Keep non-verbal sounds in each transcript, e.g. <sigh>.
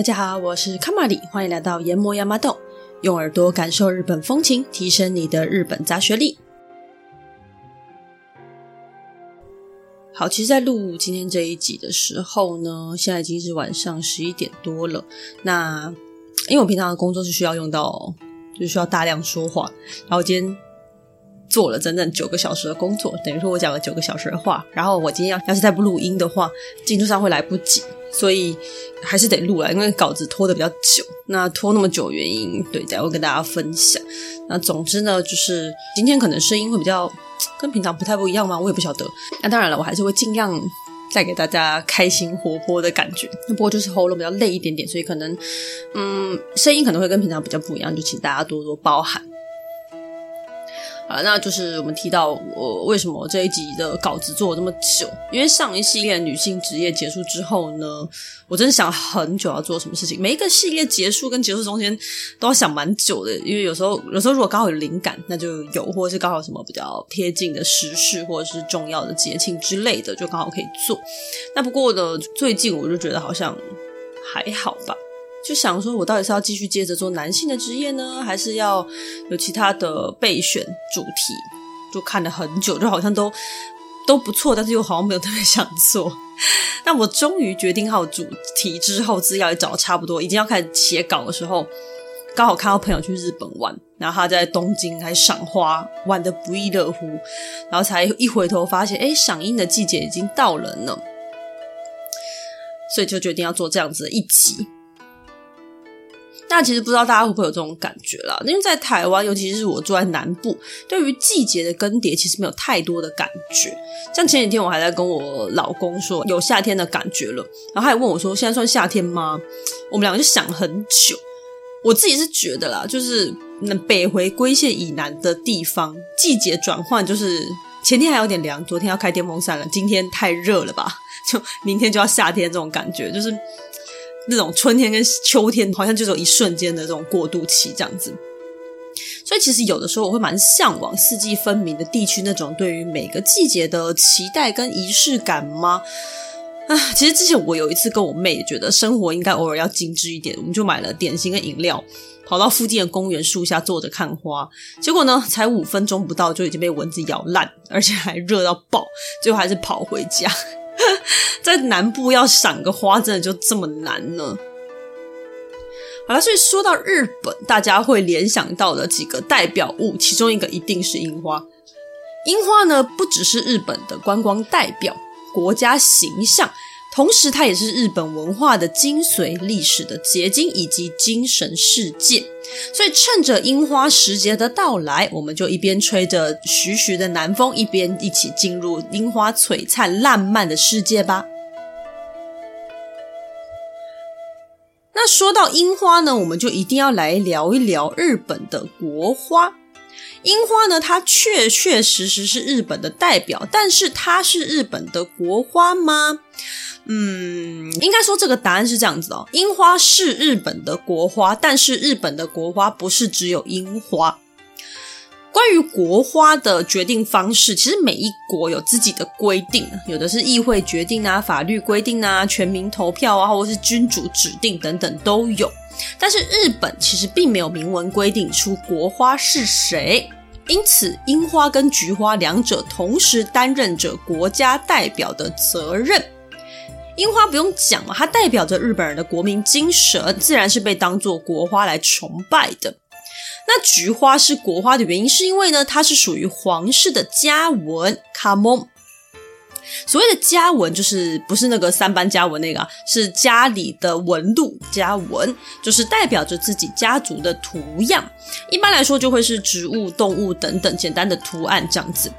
大家好，我是卡玛里，欢迎来到研磨亚麻豆，用耳朵感受日本风情，提升你的日本杂学力。好，其实，在录今天这一集的时候呢，现在已经是晚上十一点多了。那因为我平常的工作是需要用到，就是需要大量说话，然后我今天做了整整九个小时的工作，等于说我讲了九个小时的话，然后我今天要要是再不录音的话，进度上会来不及。所以还是得录了，因为稿子拖得比较久。那拖那么久原因，对，待会跟大家分享。那总之呢，就是今天可能声音会比较跟平常不太不一样嘛，我也不晓得。那当然了，我还是会尽量带给大家开心活泼的感觉。那不过就是喉咙比较累一点点，所以可能嗯，声音可能会跟平常比较不一样，就请大家多多包涵。啊，那就是我们提到我为什么这一集的稿子做了这么久，因为上一系列女性职业结束之后呢，我真的想很久要做什么事情。每一个系列结束跟结束中间都要想蛮久的，因为有时候有时候如果刚好有灵感，那就有；或者是刚好什么比较贴近的时事或者是重要的节庆之类的，就刚好可以做。那不过呢，最近我就觉得好像还好吧。就想说，我到底是要继续接着做男性的职业呢，还是要有其他的备选主题？就看了很久，就好像都都不错，但是又好像没有特别想做。<laughs> 但我终于决定好主题之后，资料也找差不多，已经要开始写稿的时候，刚好看到朋友去日本玩，然后他在东京还赏花，玩得不亦乐乎，然后才一回头发现，诶，赏樱的季节已经到了呢，所以就决定要做这样子的一集。但其实不知道大家会不会有这种感觉啦，因为在台湾，尤其是我住在南部，对于季节的更迭其实没有太多的感觉。像前几天我还在跟我老公说有夏天的感觉了，然后他还问我说：“现在算夏天吗？”我们两个就想很久。我自己是觉得啦，就是那北回归线以南的地方，季节转换就是前天还有点凉，昨天要开电风扇了，今天太热了吧？就明天就要夏天这种感觉，就是。那种春天跟秋天好像就只有一瞬间的这种过渡期这样子，所以其实有的时候我会蛮向往四季分明的地区那种对于每个季节的期待跟仪式感吗？啊，其实之前我有一次跟我妹觉得生活应该偶尔要精致一点，我们就买了点心跟饮料，跑到附近的公园树下坐着看花，结果呢才五分钟不到就已经被蚊子咬烂，而且还热到爆，最后还是跑回家。<laughs> 在南部要赏个花，真的就这么难呢？好了，所以说到日本，大家会联想到的几个代表物，其中一个一定是樱花。樱花呢，不只是日本的观光代表，国家形象。同时，它也是日本文化的精髓、历史的结晶以及精神世界。所以，趁着樱花时节的到来，我们就一边吹着徐徐的南风，一边一起进入樱花璀璨烂漫的世界吧。那说到樱花呢，我们就一定要来聊一聊日本的国花。樱花呢，它确确实实是日本的代表，但是它是日本的国花吗？嗯，应该说这个答案是这样子哦。樱花是日本的国花，但是日本的国花不是只有樱花。关于国花的决定方式，其实每一国有自己的规定，有的是议会决定啊，法律规定啊，全民投票啊，或者是君主指定等等都有。但是日本其实并没有明文规定出国花是谁，因此樱花跟菊花两者同时担任着国家代表的责任。樱花不用讲嘛，它代表着日本人的国民精神，自然是被当作国花来崇拜的。那菊花是国花的原因，是因为呢，它是属于皇室的家纹卡蒙。所谓的家纹，就是不是那个三班家纹那个啊，是家里的纹路家纹，就是代表着自己家族的图样。一般来说，就会是植物、动物等等简单的图案这样子。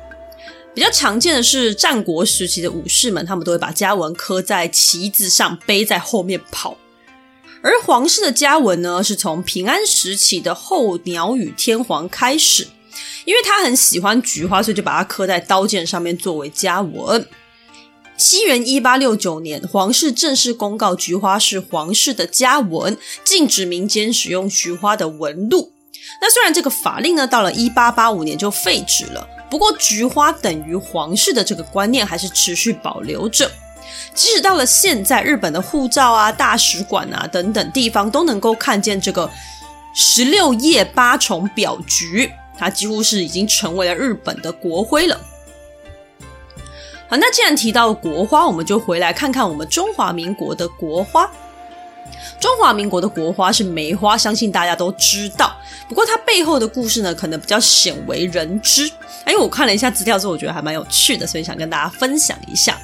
比较常见的是战国时期的武士们，他们都会把家纹刻在旗子上，背在后面跑。而皇室的家纹呢，是从平安时期的后鸟羽天皇开始，因为他很喜欢菊花，所以就把它刻在刀剑上面作为家纹。西元一八六九年，皇室正式公告菊花是皇室的家纹，禁止民间使用菊花的纹路。那虽然这个法令呢，到了一八八五年就废止了。不过，菊花等于皇室的这个观念还是持续保留着。即使到了现在，日本的护照啊、大使馆啊等等地方都能够看见这个十六叶八重表菊，它几乎是已经成为了日本的国徽了。好，那既然提到国花，我们就回来看看我们中华民国的国花。中华民国的国花是梅花，相信大家都知道。不过它背后的故事呢，可能比较鲜为人知。哎我看了一下资料之后，我觉得还蛮有趣的，所以想跟大家分享一下。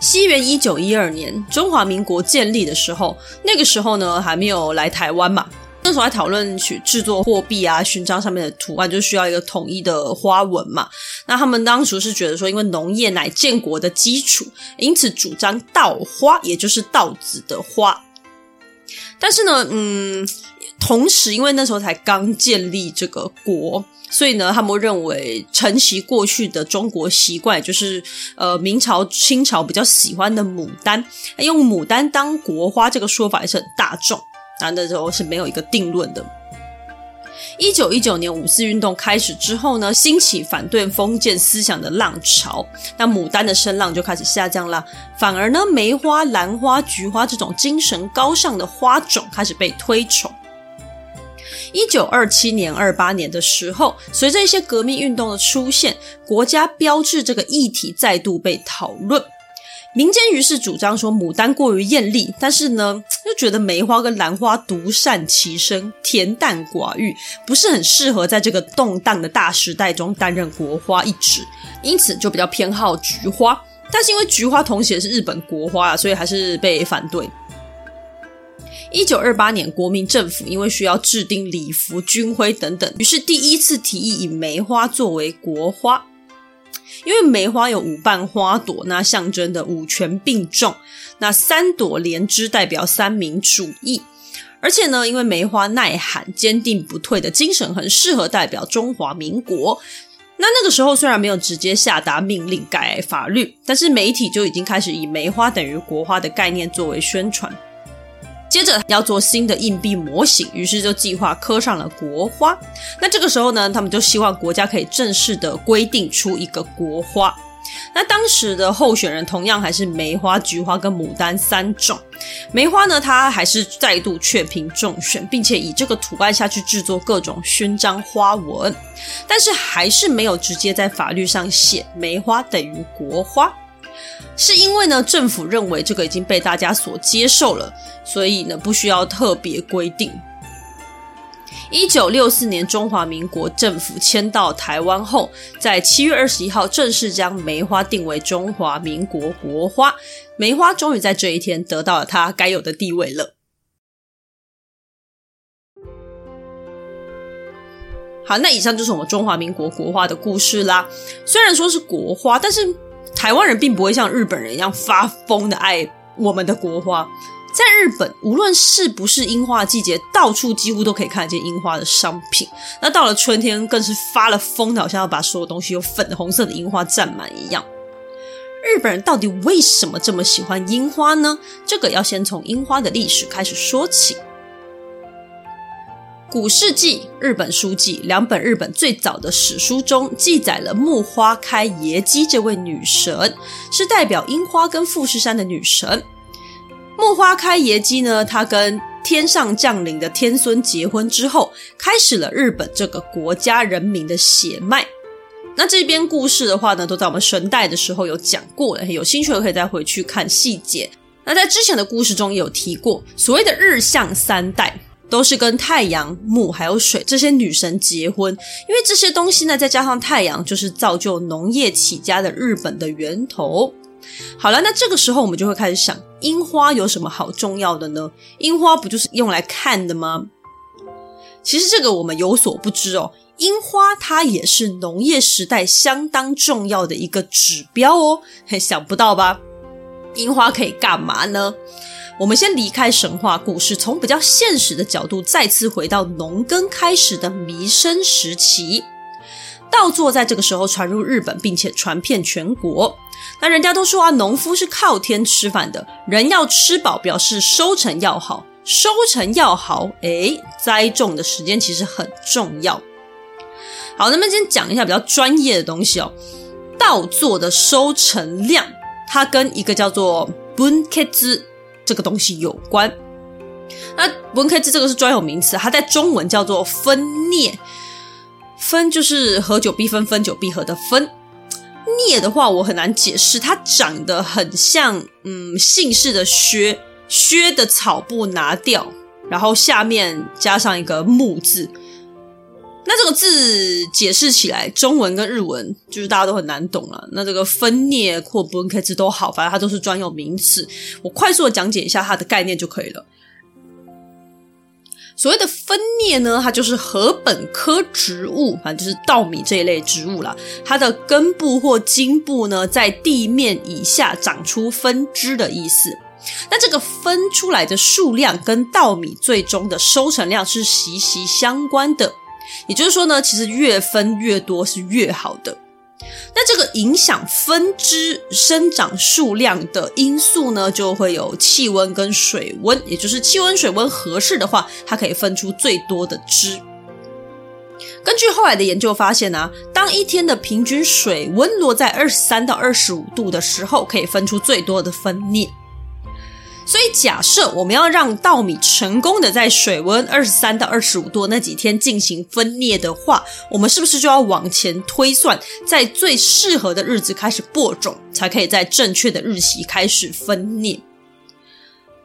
西元一九一二年，中华民国建立的时候，那个时候呢还没有来台湾嘛。那时候还讨论去制作货币啊，勋章上面的图案就需要一个统一的花纹嘛。那他们当时是觉得说，因为农业乃建国的基础，因此主张稻花，也就是稻子的花。但是呢，嗯，同时因为那时候才刚建立这个国，所以呢，他们认为承袭过去的中国习惯，就是呃明朝、清朝比较喜欢的牡丹，用牡丹当国花这个说法也是很大众，那那时候是没有一个定论的。一九一九年五四运动开始之后呢，兴起反对封建思想的浪潮，那牡丹的声浪就开始下降了。反而呢，梅花、兰花、菊花这种精神高尚的花种开始被推崇。一九二七年、二八年的时候，随着一些革命运动的出现，国家标志这个议题再度被讨论。民间于是主张说，牡丹过于艳丽，但是呢，又觉得梅花跟兰花独善其身，恬淡寡欲，不是很适合在这个动荡的大时代中担任国花一职，因此就比较偏好菊花。但是因为菊花同时也是日本国花啊，所以还是被反对。一九二八年，国民政府因为需要制定礼服、军徽等等，于是第一次提议以梅花作为国花。因为梅花有五瓣花朵，那象征的五权并重，那三朵连枝代表三民主义，而且呢，因为梅花耐寒、坚定不退的精神，很适合代表中华民国。那那个时候虽然没有直接下达命令改法律，但是媒体就已经开始以梅花等于国花的概念作为宣传。接着要做新的硬币模型，于是就计划刻上了国花。那这个时候呢，他们就希望国家可以正式的规定出一个国花。那当时的候选人同样还是梅花、菊花跟牡丹三种。梅花呢，它还是再度雀屏中选，并且以这个图案下去制作各种勋章花纹，但是还是没有直接在法律上写梅花等于国花。是因为呢，政府认为这个已经被大家所接受了，所以呢，不需要特别规定。一九六四年，中华民国政府迁到台湾后，在七月二十一号正式将梅花定为中华民国国花，梅花终于在这一天得到了它该有的地位了。好，那以上就是我们中华民国国花的故事啦。虽然说是国花，但是。台湾人并不会像日本人一样发疯的爱我们的国花。在日本，无论是不是樱花季节，到处几乎都可以看见樱花的商品。那到了春天，更是发了疯的，好像要把所有东西用粉红色的樱花占满一样。日本人到底为什么这么喜欢樱花呢？这个要先从樱花的历史开始说起。古事记、日本书记两本日本最早的史书中记载了木花开耶姬这位女神，是代表樱花跟富士山的女神。木花开耶姬呢，她跟天上降临的天孙结婚之后，开始了日本这个国家人民的血脉。那这边故事的话呢，都在我们神代的时候有讲过了，有兴趣的可以再回去看细节。那在之前的故事中也有提过，所谓的日向三代。都是跟太阳、木还有水这些女神结婚，因为这些东西呢，再加上太阳，就是造就农业起家的日本的源头。好了，那这个时候我们就会开始想，樱花有什么好重要的呢？樱花不就是用来看的吗？其实这个我们有所不知哦，樱花它也是农业时代相当重要的一个指标哦。想不到吧？樱花可以干嘛呢？我们先离开神话故事，从比较现实的角度，再次回到农耕开始的弥生时期。稻作在这个时候传入日本，并且传遍全国。那人家都说啊，农夫是靠天吃饭的，人要吃饱，表示收成要好。收成要好，诶，栽种的时间其实很重要。好，那么先讲一下比较专业的东西哦，稻作的收成量。它跟一个叫做 bunkezu 这个东西有关。那文开字这个是专有名词，它在中文叫做分镍。分就是合久必分，分久必合的分。孽的话，我很难解释，它长得很像，嗯，姓氏的薛，薛的草部拿掉，然后下面加上一个木字。那这个字解释起来，中文跟日文就是大家都很难懂了。那这个分镍或 b u n k e r 都好，反正它都是专有名词。我快速的讲解一下它的概念就可以了。所谓的分镍呢，它就是禾本科植物，反正就是稻米这一类植物啦。它的根部或茎部呢，在地面以下长出分支的意思。那这个分出来的数量跟稻米最终的收成量是息息相关的。也就是说呢，其实越分越多是越好的。那这个影响分支生长数量的因素呢，就会有气温跟水温，也就是气温、水温合适的话，它可以分出最多的枝。根据后来的研究发现呢、啊，当一天的平均水温落在二十三到二十五度的时候，可以分出最多的分镍。所以，假设我们要让稻米成功的在水温二十三到二十五度那几天进行分裂的话，我们是不是就要往前推算，在最适合的日子开始播种，才可以在正确的日期开始分裂？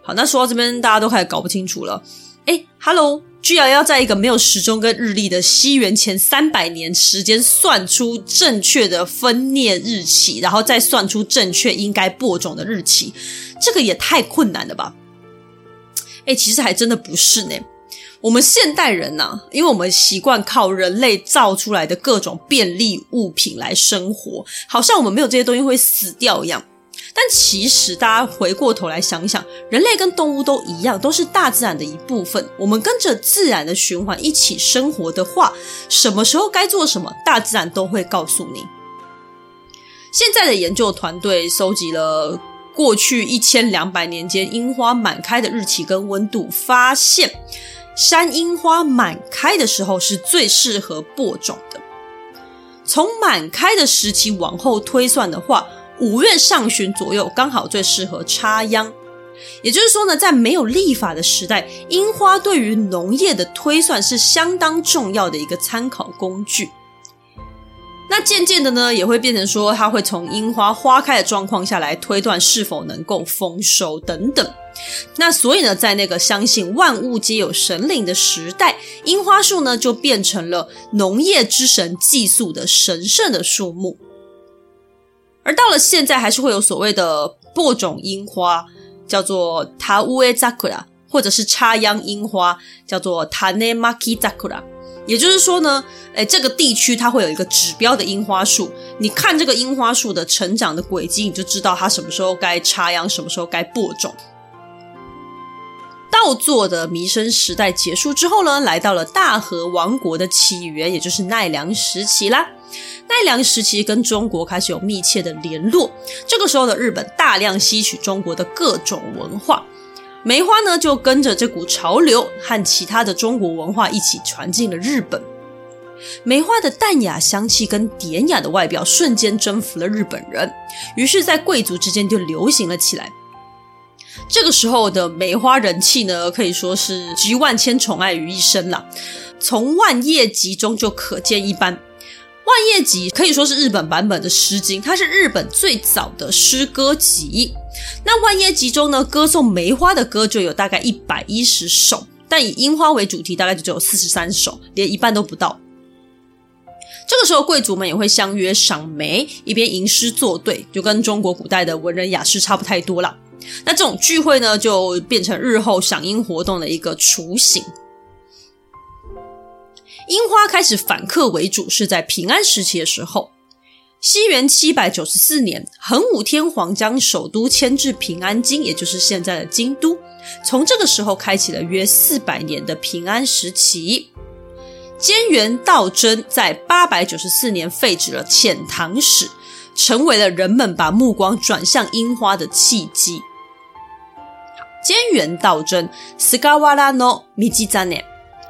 好，那说到这边，大家都开始搞不清楚了。哎，Hello。居然要在一个没有时钟跟日历的西元前三百年时间算出正确的分镍日期，然后再算出正确应该播种的日期，这个也太困难了吧？哎，其实还真的不是呢。我们现代人呢，因为我们习惯靠人类造出来的各种便利物品来生活，好像我们没有这些东西会死掉一样。但其实，大家回过头来想一想，人类跟动物都一样，都是大自然的一部分。我们跟着自然的循环一起生活的话，什么时候该做什么，大自然都会告诉你。现在的研究团队收集了过去一千两百年间樱花满开的日期跟温度，发现山樱花满开的时候是最适合播种的。从满开的时期往后推算的话，五月上旬左右刚好最适合插秧，也就是说呢，在没有历法的时代，樱花对于农业的推算是相当重要的一个参考工具。那渐渐的呢，也会变成说，它会从樱花花开的状况下来推断是否能够丰收等等。那所以呢，在那个相信万物皆有神灵的时代，樱花树呢就变成了农业之神祭祀的神圣的树木。而到了现在，还是会有所谓的播种樱花，叫做田植え桜，或者是插秧樱花，叫做种まき桜。也就是说呢，诶，这个地区它会有一个指标的樱花树，你看这个樱花树的成长的轨迹，你就知道它什么时候该插秧，什么时候该播种。稻作的弥生时代结束之后呢，来到了大和王国的起源，也就是奈良时期啦。 奈良时期跟中国开始有密切的联络，这个时候的日本大量吸取中国的各种文化，梅花呢就跟着这股潮流和其他的中国文化一起传进了日本。梅花的淡雅香气跟典雅的外表瞬间征服了日本人，于是，在贵族之间就流行了起来。这个时候的梅花人气呢，可以说是集万千宠爱于一身了，从万叶集中就可见一斑。万叶集可以说是日本版本的《诗经》，它是日本最早的诗歌集。那万叶集中呢，歌颂梅花的歌就有大概一百一十首，但以樱花为主题，大概就只有四十三首，连一半都不到。这个时候，贵族们也会相约赏梅，一边吟诗作对，就跟中国古代的文人雅士差不太多了。那这种聚会呢，就变成日后赏樱活动的一个雏形。樱花开始反客为主是在平安时期的时候，西元七百九十四年，桓武天皇将首都迁至平安京，也就是现在的京都。从这个时候开启了约四百年的平安时期。菅原道真在八百九十四年废止了遣唐使，成为了人们把目光转向樱花的契机。菅原道真，斯嘎瓦拉诺米基赞内。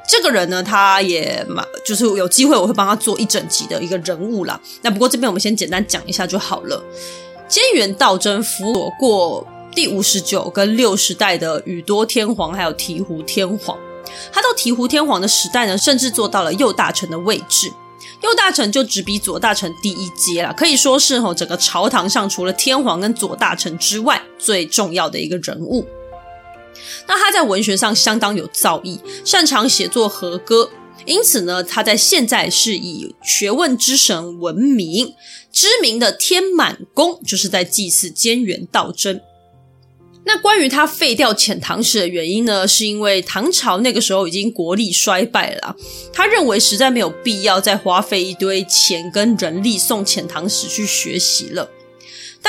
这个人呢，他也蛮，就是有机会我会帮他做一整集的一个人物啦。那不过这边我们先简单讲一下就好了。菅原道真辅佐过第五十九跟六十代的宇多天皇，还有醍醐天皇。他到醍醐天皇的时代呢，甚至做到了右大臣的位置。右大臣就只比左大臣低一阶了，可以说是吼整个朝堂上除了天皇跟左大臣之外最重要的一个人物。那他在文学上相当有造诣，擅长写作和歌，因此呢，他在现在是以学问之神闻名。知名的天满宫就是在祭祀菅原道真。那关于他废掉遣唐使的原因呢，是因为唐朝那个时候已经国力衰败了，他认为实在没有必要再花费一堆钱跟人力送遣唐使去学习了。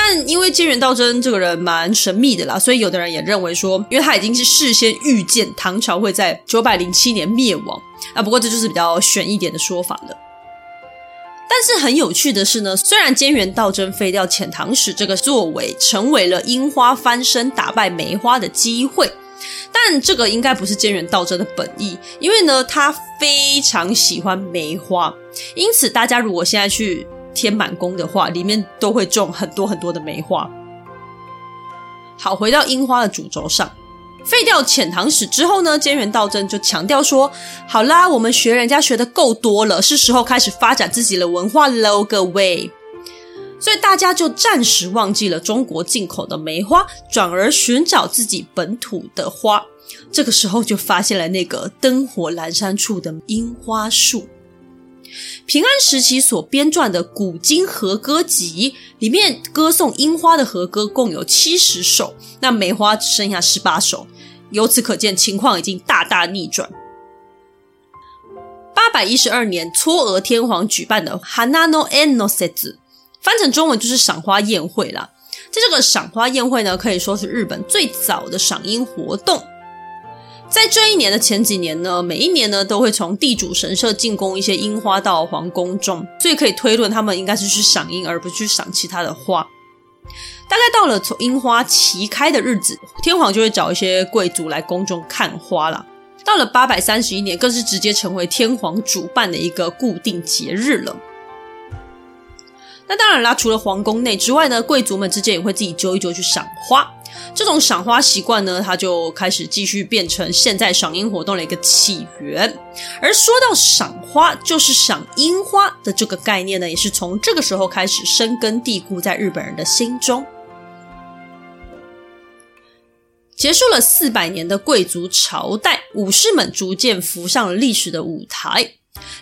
但因为菅原道真这个人蛮神秘的啦，所以有的人也认为说，因为他已经是事先预见唐朝会在九百零七年灭亡啊。不过这就是比较玄一点的说法了。但是很有趣的是呢，虽然菅原道真废掉遣唐使这个作为，成为了樱花翻身打败梅花的机会，但这个应该不是菅原道真的本意，因为呢，他非常喜欢梅花，因此大家如果现在去天满宫的话，里面都会种很多很多的梅花。好，回到樱花的主轴上。废掉遣唐使之后呢，菅原道真就强调说：“好啦，我们学人家学的够多了，是时候开始发展自己的文化喽，各位。”所以大家就暂时忘记了中国进口的梅花，转而寻找自己本土的花。这个时候就发现了那个灯火阑珊处的樱花树。平安时期所编撰的《古今和歌集》里面，歌颂樱花的和歌共有七十首，那梅花只剩下十八首。由此可见，情况已经大大逆转。八百一十二年，嵯峨天皇举办的 Hana no En no Setsu，翻成中文就是赏花宴会啦。在这个赏花宴会呢，可以说是日本最早的赏樱活动。在这一年的前几年呢，每一年呢都会从地主神社进贡一些樱花到皇宫中，所以可以推论他们应该是去赏樱，而不是去赏其他的花。大概到了从樱花齐开的日子，天皇就会找一些贵族来宫中看花了。到了八百三十一年，更是直接成为天皇主办的一个固定节日了。那当然啦，除了皇宫内之外呢，贵族们之间也会自己揪一揪去赏花。这种赏花习惯呢，它就开始继续变成现在赏樱活动的一个起源。而说到赏花，就是赏樱花的这个概念呢，也是从这个时候开始深根蒂固在日本人的心中。结束了四百年的贵族朝代，武士们逐渐浮上了历史的舞台。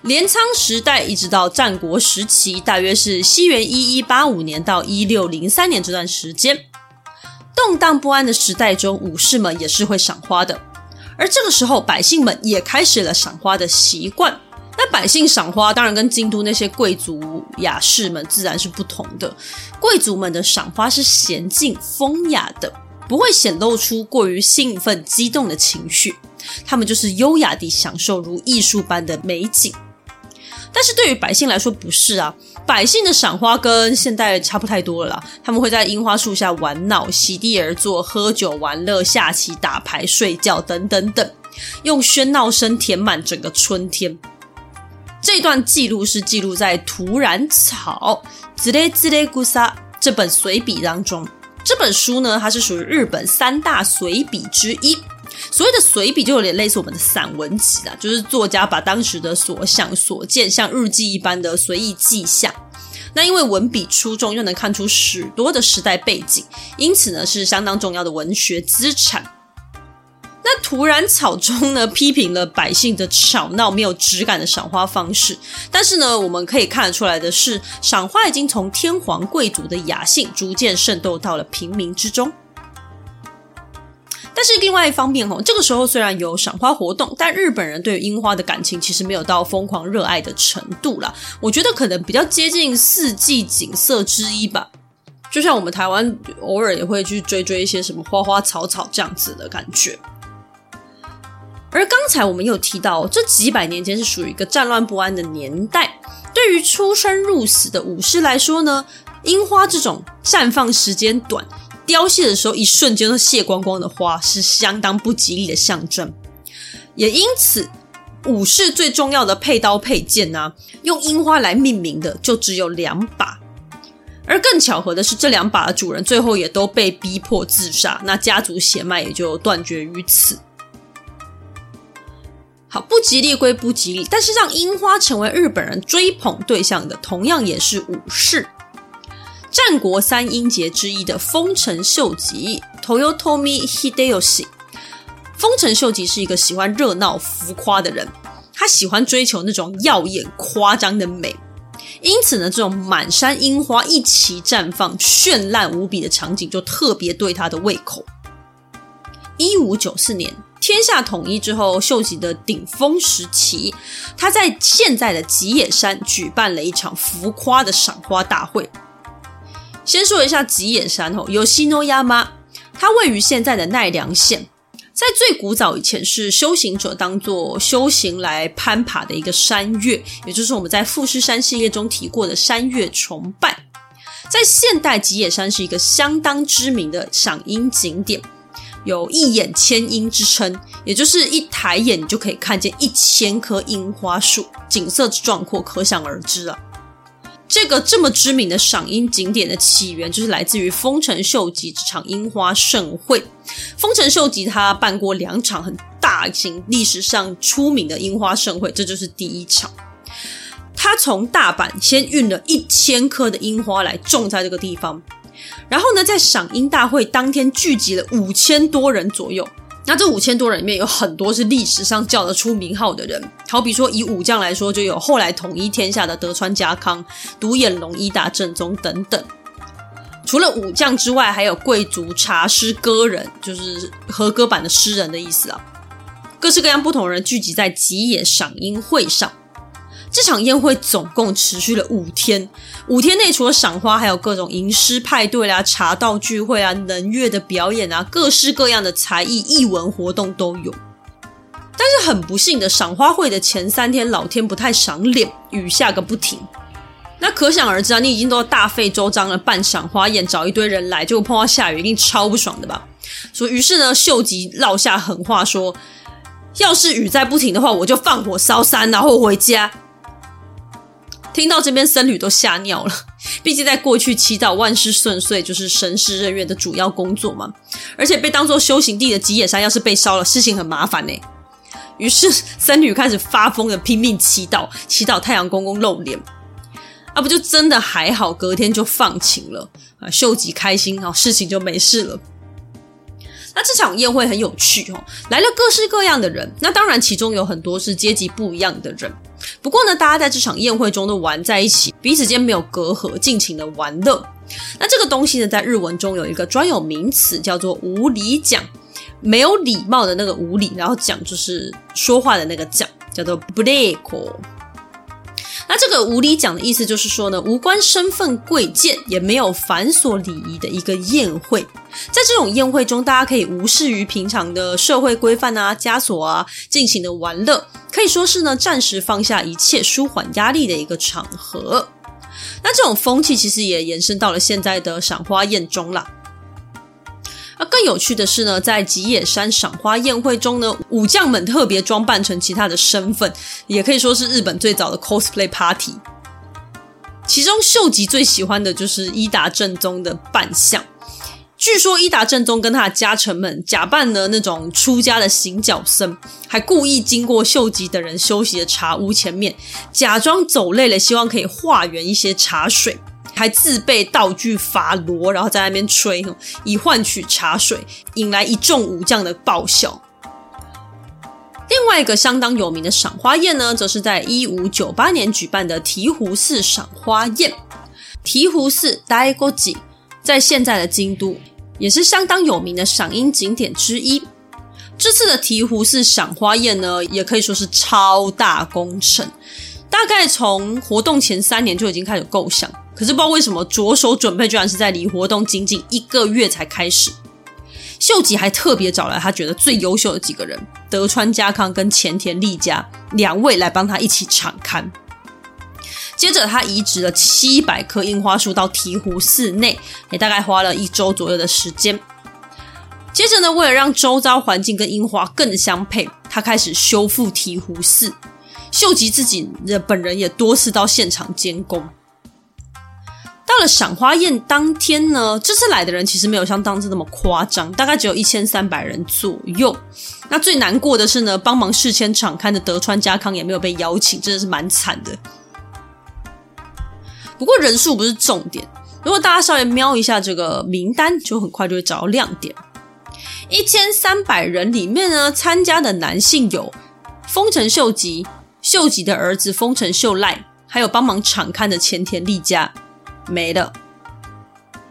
镰仓时代一直到战国时期，大约是西元一一八五年到一六零三年这段时间，动荡不安的时代中，武士们也是会赏花的。而这个时候，百姓们也开始了赏花的习惯。那百姓赏花，当然跟京都那些贵族雅士们自然是不同的。贵族们的赏花是娴静风雅的。不会显露出过于兴奋、激动的情绪，他们就是优雅地享受如艺术般的美景。但是对于百姓来说不是啊，百姓的赏花跟现代差不太多了啦。他们会在樱花树下玩闹、席地而坐、喝酒玩乐、下棋、打牌、睡觉等等等，用喧闹声填满整个春天。这段记录是记录在《土染草》兹雷兹雷古萨这本随笔当中。这本书呢，它是属于日本三大随笔之一。所谓的随笔，就有点类似我们的散文集啦，就是作家把当时的所想所见，像日记一般的随意记下。那因为文笔出众，又能看出许多的时代背景，因此呢，是相当重要的文学资产。那《土染草》中呢，批评了百姓的吵闹、没有质感的赏花方式。但是呢，我们可以看得出来的是，赏花已经从天皇贵族的雅兴逐渐渗透到了平民之中。但是另外一方面，吼，这个时候虽然有赏花活动，但日本人对樱花的感情其实没有到疯狂热爱的程度啦。我觉得可能比较接近四季景色之一吧。就像我们台湾偶尔也会去追追一些什么花花草草这样子的感觉。而刚才我们有提到，这几百年间是属于一个战乱不安的年代。对于出生入死的武士来说呢，樱花这种绽放时间短、凋谢的时候一瞬间都谢光光的花，是相当不吉利的象征。也因此，武士最重要的佩刀佩剑呢、用樱花来命名的就只有两把。而更巧合的是，这两把的主人最后也都被逼迫自杀，那家族血脉也就断绝于此。好，不吉利归不吉利，但是让樱花成为日本人追捧对象的，同样也是武士。战国三英杰之一的丰臣秀吉 （Toyotomi Hideyoshi）。丰臣秀吉是一个喜欢热闹浮夸的人，他喜欢追求那种耀眼夸张的美。因此呢，这种满山樱花一齐绽放、绚烂无比的场景，就特别对他的胃口。一五九四年，天下统一之后，秀吉的顶峰时期，他在现在的吉野山举办了一场浮夸的赏花大会。先说一下吉野山哦，Yoshinoyama，它位于现在的奈良县。在最古早以前，是修行者当做修行来攀爬的一个山岳，也就是我们在富士山系列中提过的山岳崇拜。在现代，吉野山是一个相当知名的赏樱景点，有一眼千樱之称，也就是一抬眼就可以看见一千棵樱花树，景色之壮阔可想而知了。这个这么知名的赏樱景点的起源，就是来自于丰臣秀吉这场樱花盛会。丰臣秀吉他办过两场很大型、历史上出名的樱花盛会，这就是第一场。他从大阪先运了一千棵的樱花来种在这个地方，然后呢，在赏樱大会当天聚集了五千多人左右。那这五千多人里面有很多是历史上叫得出名号的人，好比说以武将来说，就有后来统一天下的德川家康、独眼龙伊达正宗等等。除了武将之外，还有贵族、茶师、歌人，就是和歌版的诗人的意思啊。各式各样不同人聚集在吉野赏樱会上。这场宴会总共持续了五天，五天内除了赏花，还有各种吟诗派对啊、茶道聚会啊、能乐的表演啊，各式各样的才艺、艺文活动都有。但是很不幸的，赏花会的前三天，老天不太赏脸，雨下个不停。那可想而知啊，你已经都大费周章了，办赏花宴，找一堆人来，结果碰到下雨，一定超不爽的吧？所以，于是呢，秀吉撂下狠话说：“要是雨再不停的话，我就放火烧山，然后回家。”听到这边，僧侣都吓尿了。<laughs> 毕竟在过去，祈祷万事顺遂就是神事人员的主要工作嘛。而且被当做修行地的吉野山，要是被烧了，事情很麻烦呢。于是僧侣开始发疯的拼命祈祷，祈祷太阳公公露脸。啊，不就真的还好，隔天就放晴了啊！秀吉开心啊，事情就没事了。那这场宴会很有趣哦，来了各式各样的人。那当然，其中有很多是阶级不一样的人。不过呢，大家在这场宴会中都玩在一起，彼此间没有隔阂，尽情的玩乐。那这个东西呢，在日文中有一个专有名词，叫做“无礼讲”，没有礼貌的那个无礼，然后讲就是说话的那个讲，叫做“ b r e a k ”。那这个无礼讲的意思就是说呢，无关身份贵贱，也没有繁琐礼仪的一个宴会。在这种宴会中，大家可以无视于平常的社会规范啊、枷锁啊，尽情的玩乐，可以说是呢暂时放下一切、舒缓压力的一个场合。那这种风气其实也延伸到了现在的赏花宴中啦。而更有趣的是呢，在吉野山赏花宴会中呢，武将们特别装扮成其他的身份，也可以说是日本最早的 cosplay party。其中秀吉最喜欢的就是伊达正宗的扮相。据说伊达正宗跟他的家臣们假扮了那种出家的行脚僧，还故意经过秀吉等人休息的茶屋前面，假装走累了，希望可以化缘一些茶水。还自备道具法螺，然后在那边吹，以换取茶水，引来一众武将的爆笑。另外一个相当有名的赏花宴呢，则是在一五九八年举办的醍醐寺赏花宴。醍醐寺 Daigoji 在现在的京都，也是相当有名的赏樱景点之一。这次的醍醐寺赏花宴呢，也可以说是超大工程，大概从活动前三年就已经开始构想。可是不知道为什么着手准备，居然是在离活动仅仅一个月才开始。秀吉还特别找来他觉得最优秀的几个人，德川家康跟前田利家两位来帮他一起场勘。接着他移植了七百棵樱花树到醍醐寺内，也大概花了一周左右的时间。接着呢，为了让周遭环境跟樱花更相配，他开始修复醍醐寺。秀吉自己的本人也多次到现场监工。到了赏花宴当天呢，这次来的人其实没有像当时那么夸张，大概只有一千三百人左右。那最难过的是呢，帮忙事先场勘的德川家康也没有被邀请，真的是蛮惨的。不过人数不是重点，如果大家稍微瞄一下这个名单，就很快就会找到亮点。一千三百人里面呢，参加的男性有丰臣秀吉、秀吉的儿子丰臣秀赖，还有帮忙场勘的前田利家。没了，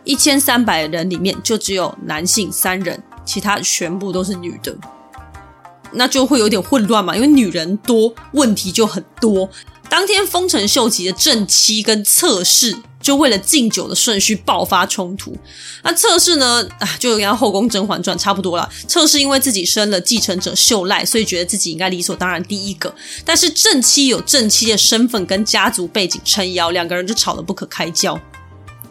一千三百人里面就只有男性三人，其他全部都是女的，那就会有点混乱嘛，因为女人多，问题就很多。当天丰臣秀吉的正妻跟侧室就为了敬酒的顺序爆发冲突，那侧室呢，啊，就跟《后宫甄嬛传》差不多了。侧室因为自己生了继承者秀赖，所以觉得自己应该理所当然第一个，但是正妻有正妻的身份跟家族背景撑腰，两个人就吵得不可开交。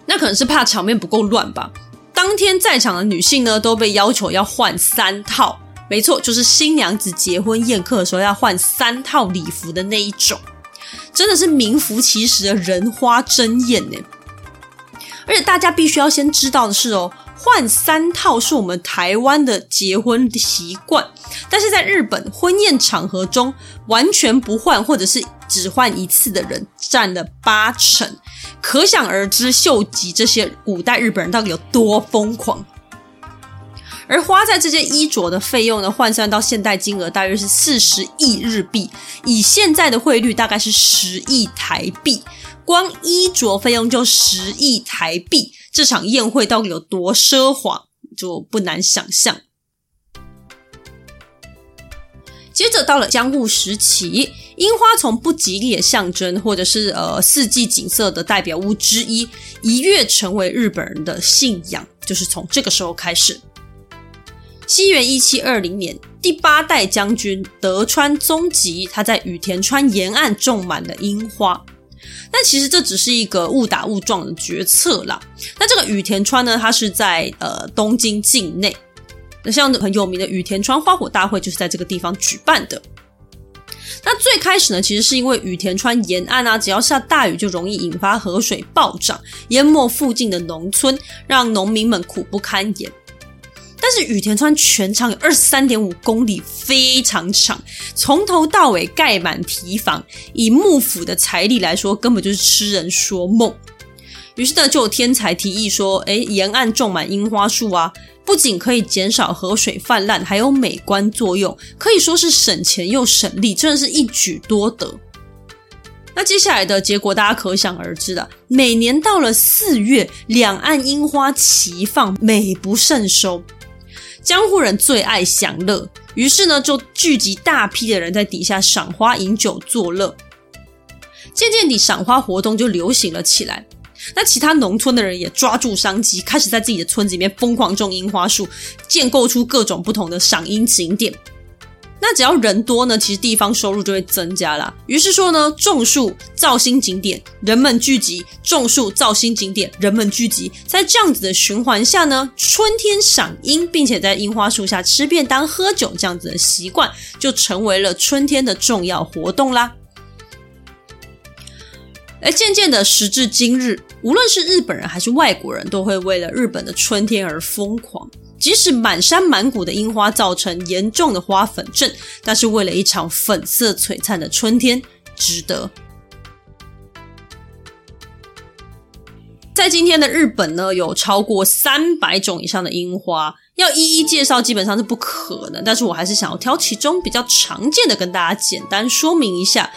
那可能是怕场面不够乱吧。当天在场的女性呢，都被要求要换三套，没错，就是新娘子结婚宴客的时候要换三套礼服的那一种。真的是名副其实的人花争艳呢，而且大家必须要先知道的是哦，换三套是我们台湾的结婚习惯，但是在日本婚宴场合中完全不换或者是只换一次的人占了八成，可想而知秀吉这些古代日本人到底有多疯狂。而花在这些衣着的费用呢，换算到现代金额大约是四十亿日币，以现在的汇率大概是十亿台币。光衣着费用就十亿台币，这场宴会到底有多奢华，就不难想象。接着到了江户时期，樱花从不吉利的象征，或者是呃四季景色的代表物之一，一跃成为日本人的信仰，就是从这个时候开始。西元一七二零年，第八代将军德川宗吉他在羽田川沿岸种满了樱花。但其实这只是一个误打误撞的决策啦。那这个羽田川呢，它是在呃东京境内。那像很有名的羽田川花火大会就是在这个地方举办的。那最开始呢，其实是因为羽田川沿岸啊，只要下大雨就容易引发河水暴涨，淹没附近的农村，让农民们苦不堪言。但是隅田川全长有二十三点五公里，非常长，从头到尾盖满堤防，以幕府的财力来说，根本就是痴人说梦。于是呢，就有天才提议说：“哎，沿岸种满樱花树啊，不仅可以减少河水泛滥，还有美观作用，可以说是省钱又省力，真的是一举多得。”那接下来的结果大家可想而知了。每年到了四月，两岸樱花齐放，美不胜收。江湖人最爱享乐，于是呢，就聚集大批的人在底下赏花、饮酒、作乐。渐渐地，赏花活动就流行了起来。那其他农村的人也抓住商机，开始在自己的村子里面疯狂种樱花树，建构出各种不同的赏樱景点。那只要人多呢，其实地方收入就会增加啦。于是说呢，种树造新景点，人们聚集；种树造新景点，人们聚集。在这样子的循环下呢，春天赏樱，并且在樱花树下吃便当、喝酒这样子的习惯，就成为了春天的重要活动啦。而渐渐的，时至今日，无论是日本人还是外国人，都会为了日本的春天而疯狂。即使满山满谷的樱花造成严重的花粉症，但是为了一场粉色璀璨的春天，值得。在今天的日本呢，有超过三百种以上的樱花，要一一介绍基本上是不可能。但是我还是想要挑其中比较常见的，跟大家简单说明一下。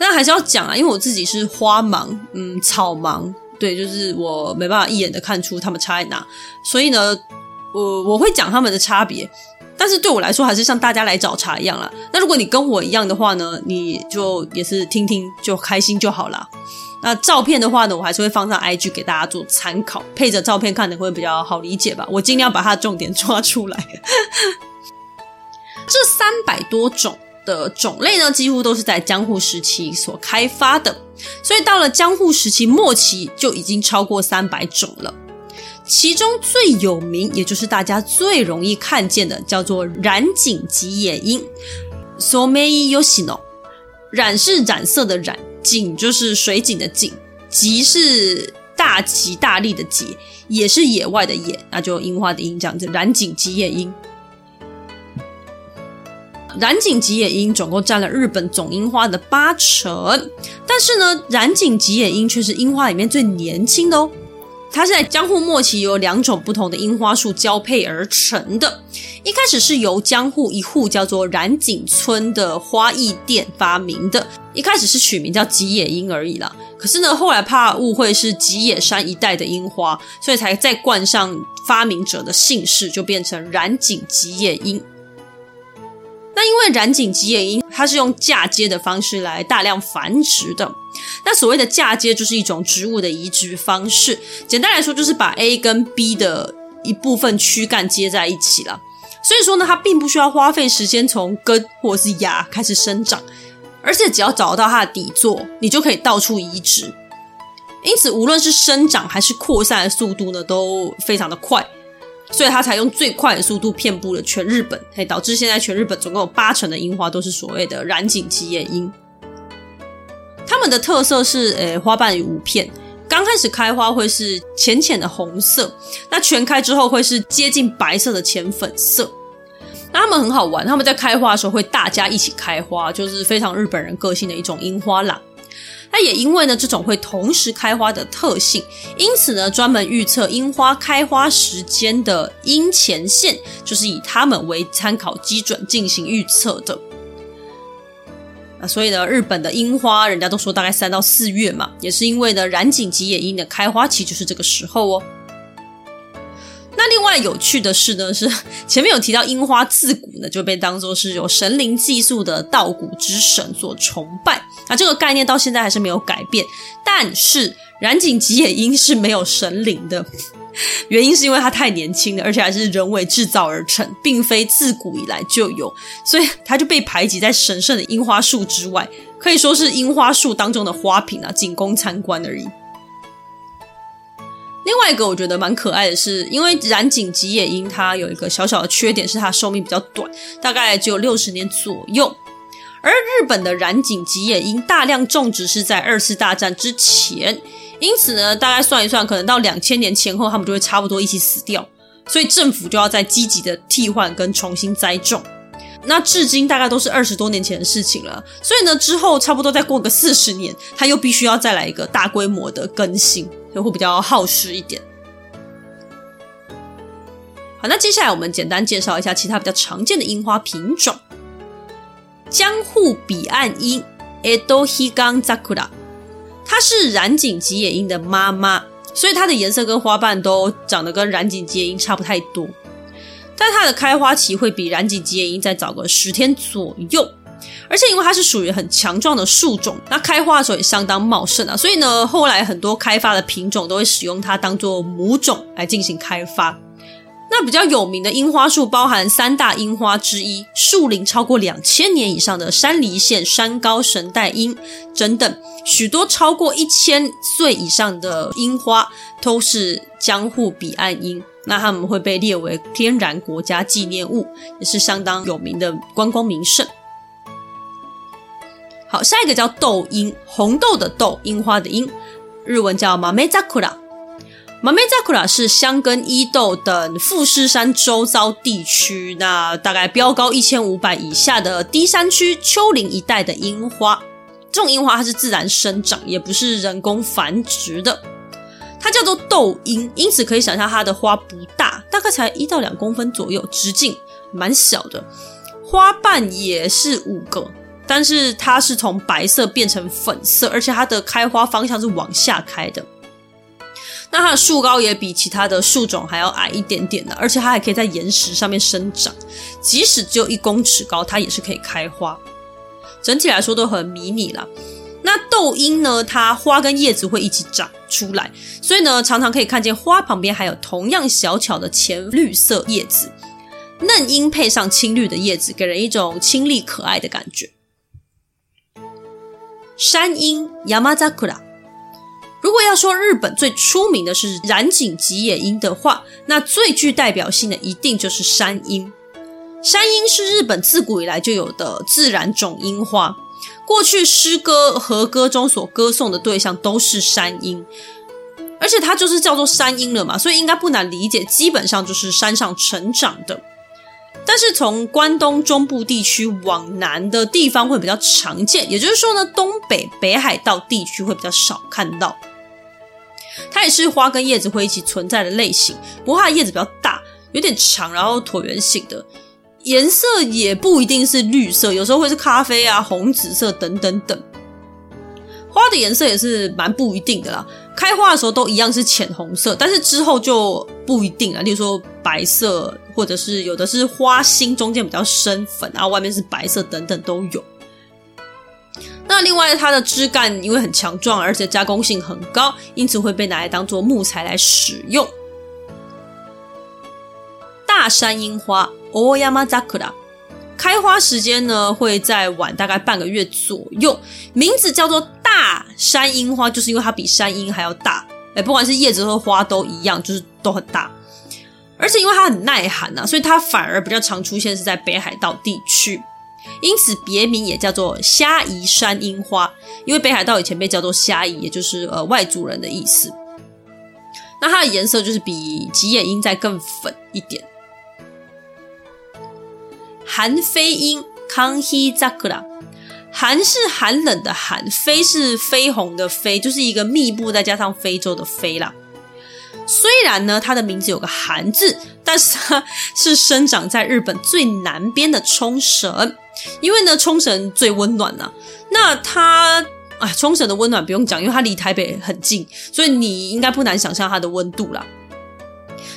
但还是要讲啊，因为我自己是花盲，嗯，草盲，对，就是我没办法一眼的看出它们差在哪，所以呢。我我会讲他们的差别，但是对我来说还是像大家来找茬一样啦。那如果你跟我一样的话呢，你就也是听听就开心就好啦。那照片的话呢，我还是会放上 IG 给大家做参考，配着照片看的会比较好理解吧。我尽量把它的重点 <laughs> 抓出来。这三百多种的种类呢，几乎都是在江户时期所开发的，所以到了江户时期末期就已经超过三百种了。其中最有名，也就是大家最容易看见的，叫做染井吉野樱 so me Yoshino）。染是染色的染，井就是水井的井，吉是大吉大利的吉，野是野外的野，那就樱花的樱这样子，染井吉野樱。染井吉野樱总共占了日本总樱花的八成，但是呢，染井吉野樱却是樱花里面最年轻的哦。它是在江户末期由两种不同的樱花树交配而成的。一开始是由江户一户叫做染井村的花艺店发明的，一开始是取名叫吉野樱而已啦。可是呢，后来怕误会是吉野山一带的樱花，所以才再冠上发明者的姓氏，就变成染井吉野樱。那因为染井吉野樱，它是用嫁接的方式来大量繁殖的。那所谓的嫁接，就是一种植物的移植方式。简单来说，就是把 A 跟 B 的一部分躯干接在一起了。所以说呢，它并不需要花费时间从根或是芽开始生长，而且只要找到它的底座，你就可以到处移植。因此，无论是生长还是扩散的速度呢，都非常的快。所以它才用最快的速度遍布了全日本，嘿，导致现在全日本总共有八成的樱花都是所谓的染井吉野樱。它们的特色是，诶，花瓣有五片，刚开始开花会是浅浅的红色，那全开之后会是接近白色的浅粉色。那它们很好玩，它们在开花的时候会大家一起开花，就是非常日本人个性的一种樱花啦。它也因为呢，这种会同时开花的特性，因此呢，专门预测樱花开花时间的樱前线，就是以它们为参考基准进行预测的。那所以呢，日本的樱花，人家都说大概三到四月嘛，也是因为呢，染井吉野樱的开花期就是这个时候哦。那另外有趣的是呢，是 <laughs> 前面有提到樱花自古呢就被当作是有神灵祭祀的稻谷之神所崇拜，那这个概念到现在还是没有改变。但是染井吉野樱是没有神灵的，<laughs> 原因是因为它太年轻了，而且还是人为制造而成，并非自古以来就有，所以它就被排挤在神圣的樱花树之外，可以说是樱花树当中的花瓶啊，仅供参观而已。另外一个我觉得蛮可爱的是，因为染井吉野樱它有一个小小的缺点，是它寿命比较短，大概只有六十年左右。而日本的染井吉野樱大量种植是在二次大战之前，因此呢，大概算一算，可能到两千年前后，它们就会差不多一起死掉，所以政府就要再积极的替换跟重新栽种。那至今大概都是二十多年前的事情了，所以呢，之后差不多再过个四十年，它又必须要再来一个大规模的更新。就会比较耗时一点。好，那接下来我们简单介绍一下其他比较常见的樱花品种。江户彼岸樱 （Edo Higan Zakura），它是染井吉野樱的妈妈，所以它的颜色跟花瓣都长得跟染井吉野樱差不太多。但它的开花期会比染井吉野樱再早个十天左右。而且因为它是属于很强壮的树种，那开花的时候也相当茂盛啊，所以呢，后来很多开发的品种都会使用它当做母种来进行开发。那比较有名的樱花树包含三大樱花之一，树龄超过两千年以上的山梨县山高神代樱等等，许多超过一千岁以上的樱花都是江户彼岸樱，那它们会被列为天然国家纪念物，也是相当有名的观光名胜。好，下一个叫豆樱，红豆的豆，樱花的樱，日文叫豆桜。豆桜是箱根、伊豆等富士山周遭地区，那大概标高一千五百以下的低山区、丘陵一带的樱花。这种樱花它是自然生长，也不是人工繁殖的。它叫做豆樱，因此可以想象它的花不大，大概才一到两公分左右，直径蛮小的，花瓣也是五个。但是它是从白色变成粉色，而且它的开花方向是往下开的。那它的树高也比其他的树种还要矮一点点的，而且它还可以在岩石上面生长，即使只有一公尺高，它也是可以开花。整体来说都很迷你啦。那豆樱呢，它花跟叶子会一起长出来，所以呢，常常可以看见花旁边还有同样小巧的浅绿色叶子。嫩樱配上青绿的叶子，给人一种清丽可爱的感觉。山樱 Yamazakura。如果要说日本最出名的是染井吉野樱的话，那最具代表性的一定就是山樱。山樱是日本自古以来就有的自然种樱花，过去诗歌和歌中所歌颂的对象都是山樱。而且它就是叫做山樱了嘛，所以应该不难理解，基本上就是山上成长的。但是从关东中部地区往南的地方会比较常见，也就是说呢，东北北海道地区会比较少看到。它也是花跟叶子会一起存在的类型，不过它的叶子比较大，有点长，然后椭圆形的，颜色也不一定是绿色，有时候会是咖啡啊、红紫色等等等。花的颜色也是蛮不一定的啦，开花的时候都一样是浅红色，但是之后就不一定了。例如说白色，或者是有的是花心中间比较深粉，然后外面是白色等等都有。那另外它的枝干因为很强壮，而且加工性很高，因此会被拿来当做木材来使用。大山樱花，Oyama Zakura。开花时间呢会在晚大概半个月左右，名字叫做大山樱花，就是因为它比山樱还要大，哎，不管是叶子和花都一样，就是都很大，而且因为它很耐寒呐，所以它反而比较常出现是在北海道地区，因此别名也叫做虾夷山樱花，因为北海道以前被叫做虾夷，也就是呃外族人的意思。那它的颜色就是比吉野樱再更粉一点。寒飞樱康希扎克拉，寒是寒冷的寒，飞是绯红的飞，就是一个密布再加上非洲的非啦。虽然呢，它的名字有个寒字，但是它是生长在日本最南边的冲绳，因为呢，冲绳最温暖呐、那它啊，冲绳的温暖不用讲，因为它离台北很近，所以你应该不难想象它的温度啦。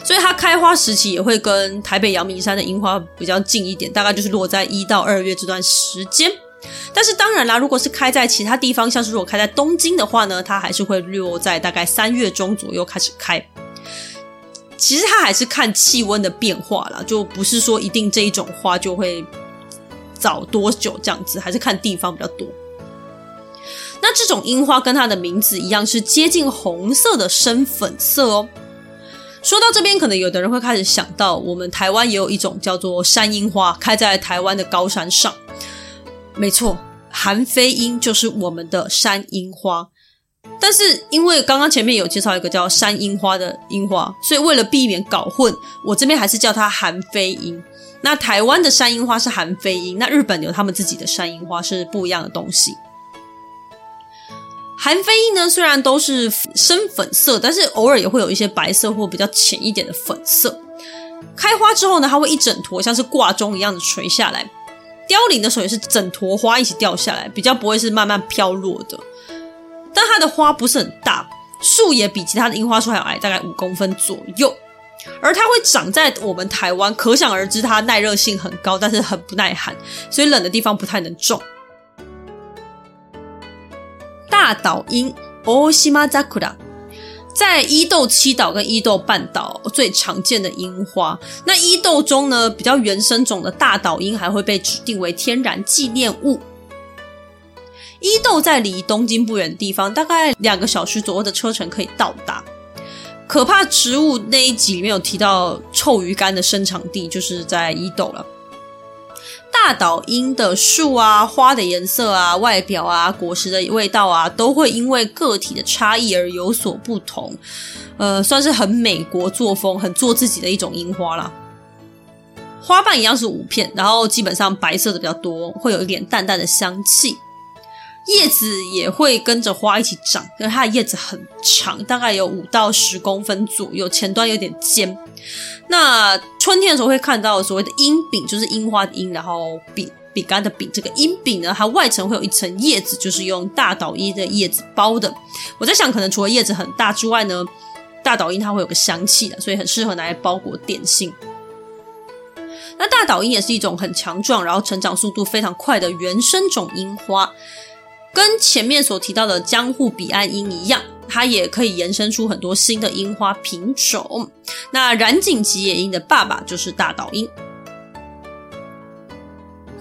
所以它开花时期也会跟台北阳明山的樱花比较近一点，大概就是落在一到二月这段时间。但是当然啦，如果是开在其他地方，像是如果开在东京的话呢，它还是会落在大概三月中左右开始开。其实它还是看气温的变化啦，就不是说一定这一种花就会早多久这样子，还是看地方比较多。那这种樱花跟它的名字一样，是接近红色的深粉色哦。说到这边，可能有的人会开始想到，我们台湾也有一种叫做山樱花，开在台湾的高山上。没错，寒飞樱就是我们的山樱花。但是因为刚刚前面有介绍一个叫山樱花的樱花，所以为了避免搞混，我这边还是叫它寒飞樱。那台湾的山樱花是寒飞樱，那日本有他们自己的山樱花，是不一样的东西。韩飞樱呢，虽然都是深粉色，但是偶尔也会有一些白色或比较浅一点的粉色。开花之后呢，它会一整坨像是挂钟一样的垂下来。凋零的时候也是整坨花一起掉下来，比较不会是慢慢飘落的。但它的花不是很大，树也比其他的樱花树还要矮，大概五公分左右。而它会长在我们台湾，可想而知它耐热性很高，但是很不耐寒，所以冷的地方不太能种。大岛樱 Oshima Zakura 在伊豆七岛跟伊豆半岛最常见的樱花。那伊豆中呢，比较原生种的大岛樱还会被指定为天然纪念物。伊豆在离东京不远的地方，大概两个小时左右的车程可以到达。可怕植物那一集里面有提到臭鱼干的生长地，就是在伊豆了。大岛樱的树啊、花的颜色啊、外表啊、果实的味道啊，都会因为个体的差异而有所不同。呃，算是很美国作风、很做自己的一种樱花啦。花瓣一样是五片，然后基本上白色的比较多，会有一点淡淡的香气。叶子也会跟着花一起长，因为它的叶子很长，大概有五到十公分左右，前端有点尖。那春天的时候会看到所谓的樱饼，就是樱花的樱，然后饼饼干的饼。这个樱饼呢，它外层会有一层叶子，就是用大岛樱的叶子包的。我在想，可能除了叶子很大之外呢，大岛樱它会有个香气的，所以很适合拿来包裹点心。那大岛樱也是一种很强壮，然后成长速度非常快的原生种樱花。跟前面所提到的江户彼岸樱一样，它也可以延伸出很多新的樱花品种。那染井吉野樱的爸爸就是大岛樱。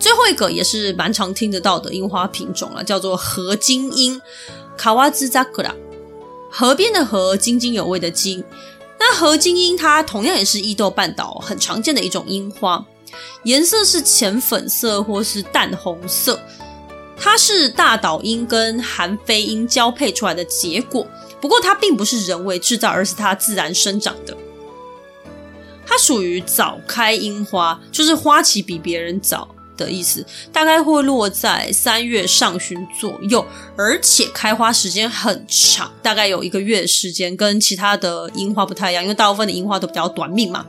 最后一个也是蛮常听得到的樱花品种了，叫做河津樱 （Kawazu Zakura）。河边的河，津津有味的津。那河津樱它同样也是伊豆半岛很常见的一种樱花，颜色是浅粉色或是淡红色。它是大岛樱跟韩飞樱交配出来的结果，不过它并不是人为制造，而是它自然生长的。它属于早开樱花，就是花期比别人早的意思，大概会落在三月上旬左右，而且开花时间很长，大概有一个月时间，跟其他的樱花不太一样，因为大部分的樱花都比较短命嘛。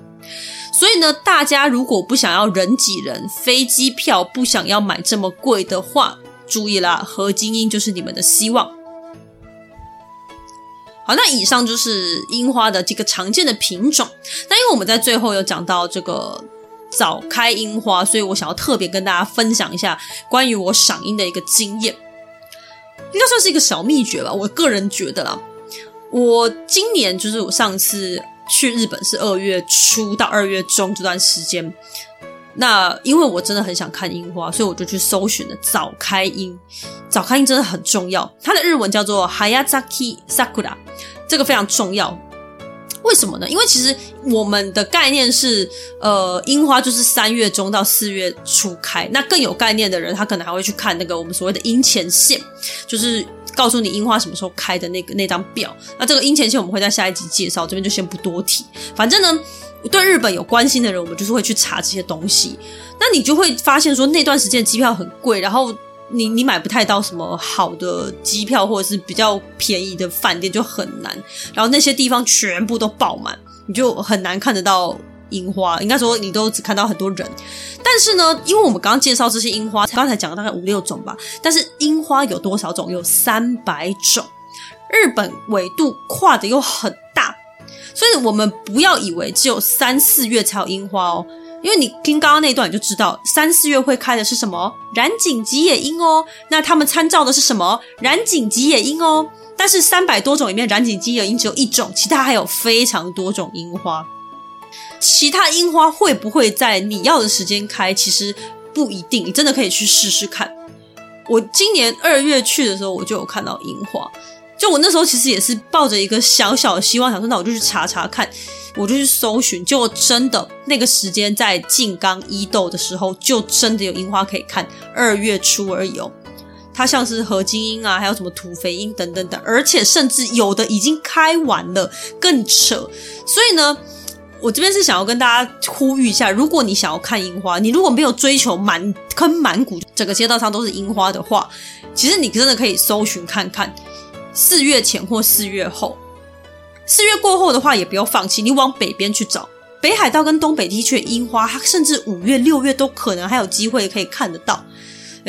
所以呢，大家如果不想要人挤人，飞机票不想要买这么贵的话，注意啦，合金樱就是你们的希望。好，那以上就是樱花的几个常见的品种。那因为我们在最后有讲到这个早开樱花，所以我想要特别跟大家分享一下关于我赏樱的一个经验，应该算是一个小秘诀吧。我个人觉得啦，我今年就是我上次去日本是二月初到二月中这段时间。那因为我真的很想看樱花，所以我就去搜寻了早开樱。早开樱真的很重要，它的日文叫做 Hayazaki Sakura，这个非常重要。为什么呢？因为其实我们的概念是，呃，樱花就是三月中到四月初开。那更有概念的人，他可能还会去看那个我们所谓的樱前线，就是告诉你樱花什么时候开的那个那张表。那这个樱前线我们会在下一集介绍，这边就先不多提。反正呢。对日本有关心的人，我们就是会去查这些东西。那你就会发现说，那段时间机票很贵，然后你你买不太到什么好的机票，或者是比较便宜的饭店就很难。然后那些地方全部都爆满，你就很难看得到樱花。应该说，你都只看到很多人。但是呢，因为我们刚刚介绍这些樱花，刚才讲了大概五六种吧。但是樱花有多少种？有三百种。日本纬度跨的又很大。所以，我们不要以为只有三四月才有樱花哦，因为你听刚刚那段你就知道，三四月会开的是什么？染井吉野樱哦。那他们参照的是什么？染井吉野樱哦。但是三百多种里面，染井吉野樱只有一种，其他还有非常多种樱花。其他樱花会不会在你要的时间开？其实不一定，你真的可以去试试看。我今年二月去的时候，我就有看到樱花。就我那时候其实也是抱着一个小小的希望，想说那我就去查查看，我就去搜寻，结果真的那个时间在静冈伊豆的时候，就真的有樱花可以看，二月初而已哦。它像是合金樱啊，还有什么土肥樱等等等，而且甚至有的已经开完了，更扯。所以呢，我这边是想要跟大家呼吁一下，如果你想要看樱花，你如果没有追求满坑满谷整个街道上都是樱花的话，其实你真的可以搜寻看看。四月前或四月后，四月过后的话也不要放弃，你往北边去找北海道跟东北地区的樱花，它甚至五月、六月都可能还有机会可以看得到。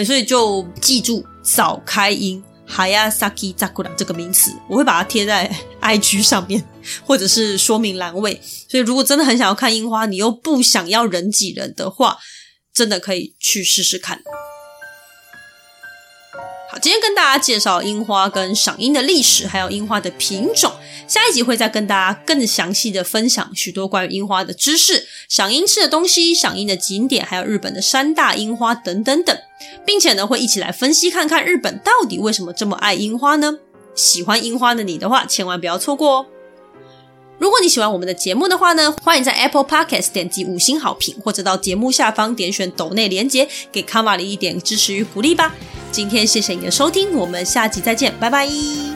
所以就记住早开樱 Hayazaki Sakura 这个名词，我会把它贴在 IG 上面或者是说明栏位。所以如果真的很想要看樱花，你又不想要人挤人的话，真的可以去试试看。今天跟大家介绍樱花跟赏樱的历史，还有樱花的品种。下一集会再跟大家更详细的分享许多关于樱花的知识、赏樱吃的东西、赏樱的景点，还有日本的三大樱花等等等，并且呢会一起来分析看看日本到底为什么这么爱樱花呢？喜欢樱花的你的话，千万不要错过哦。如果你喜欢我们的节目的话呢，欢迎在 Apple Podcast 点击五星好评，或者到节目下方点选抖内连结，给卡瓦里一点支持与鼓励吧。今天谢谢你的收听，我们下集再见，拜拜。